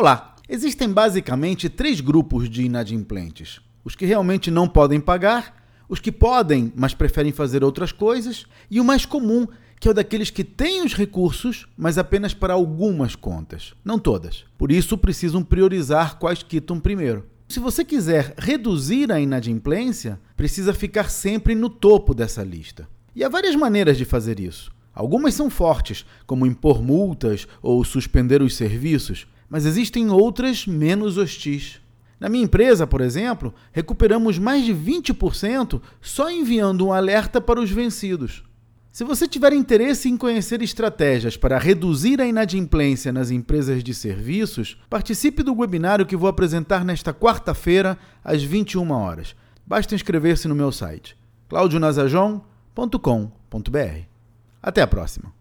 Olá! Existem basicamente três grupos de inadimplentes: os que realmente não podem pagar, os que podem, mas preferem fazer outras coisas, e o mais comum, que é o daqueles que têm os recursos, mas apenas para algumas contas, não todas. Por isso, precisam priorizar quais quitam primeiro. Se você quiser reduzir a inadimplência, precisa ficar sempre no topo dessa lista. E há várias maneiras de fazer isso. Algumas são fortes, como impor multas ou suspender os serviços, mas existem outras menos hostis. Na minha empresa, por exemplo, recuperamos mais de 20% só enviando um alerta para os vencidos. Se você tiver interesse em conhecer estratégias para reduzir a inadimplência nas empresas de serviços, participe do webinário que vou apresentar nesta quarta-feira, às 21 horas. Basta inscrever-se no meu site claudionazajon.com.br. Até a próxima!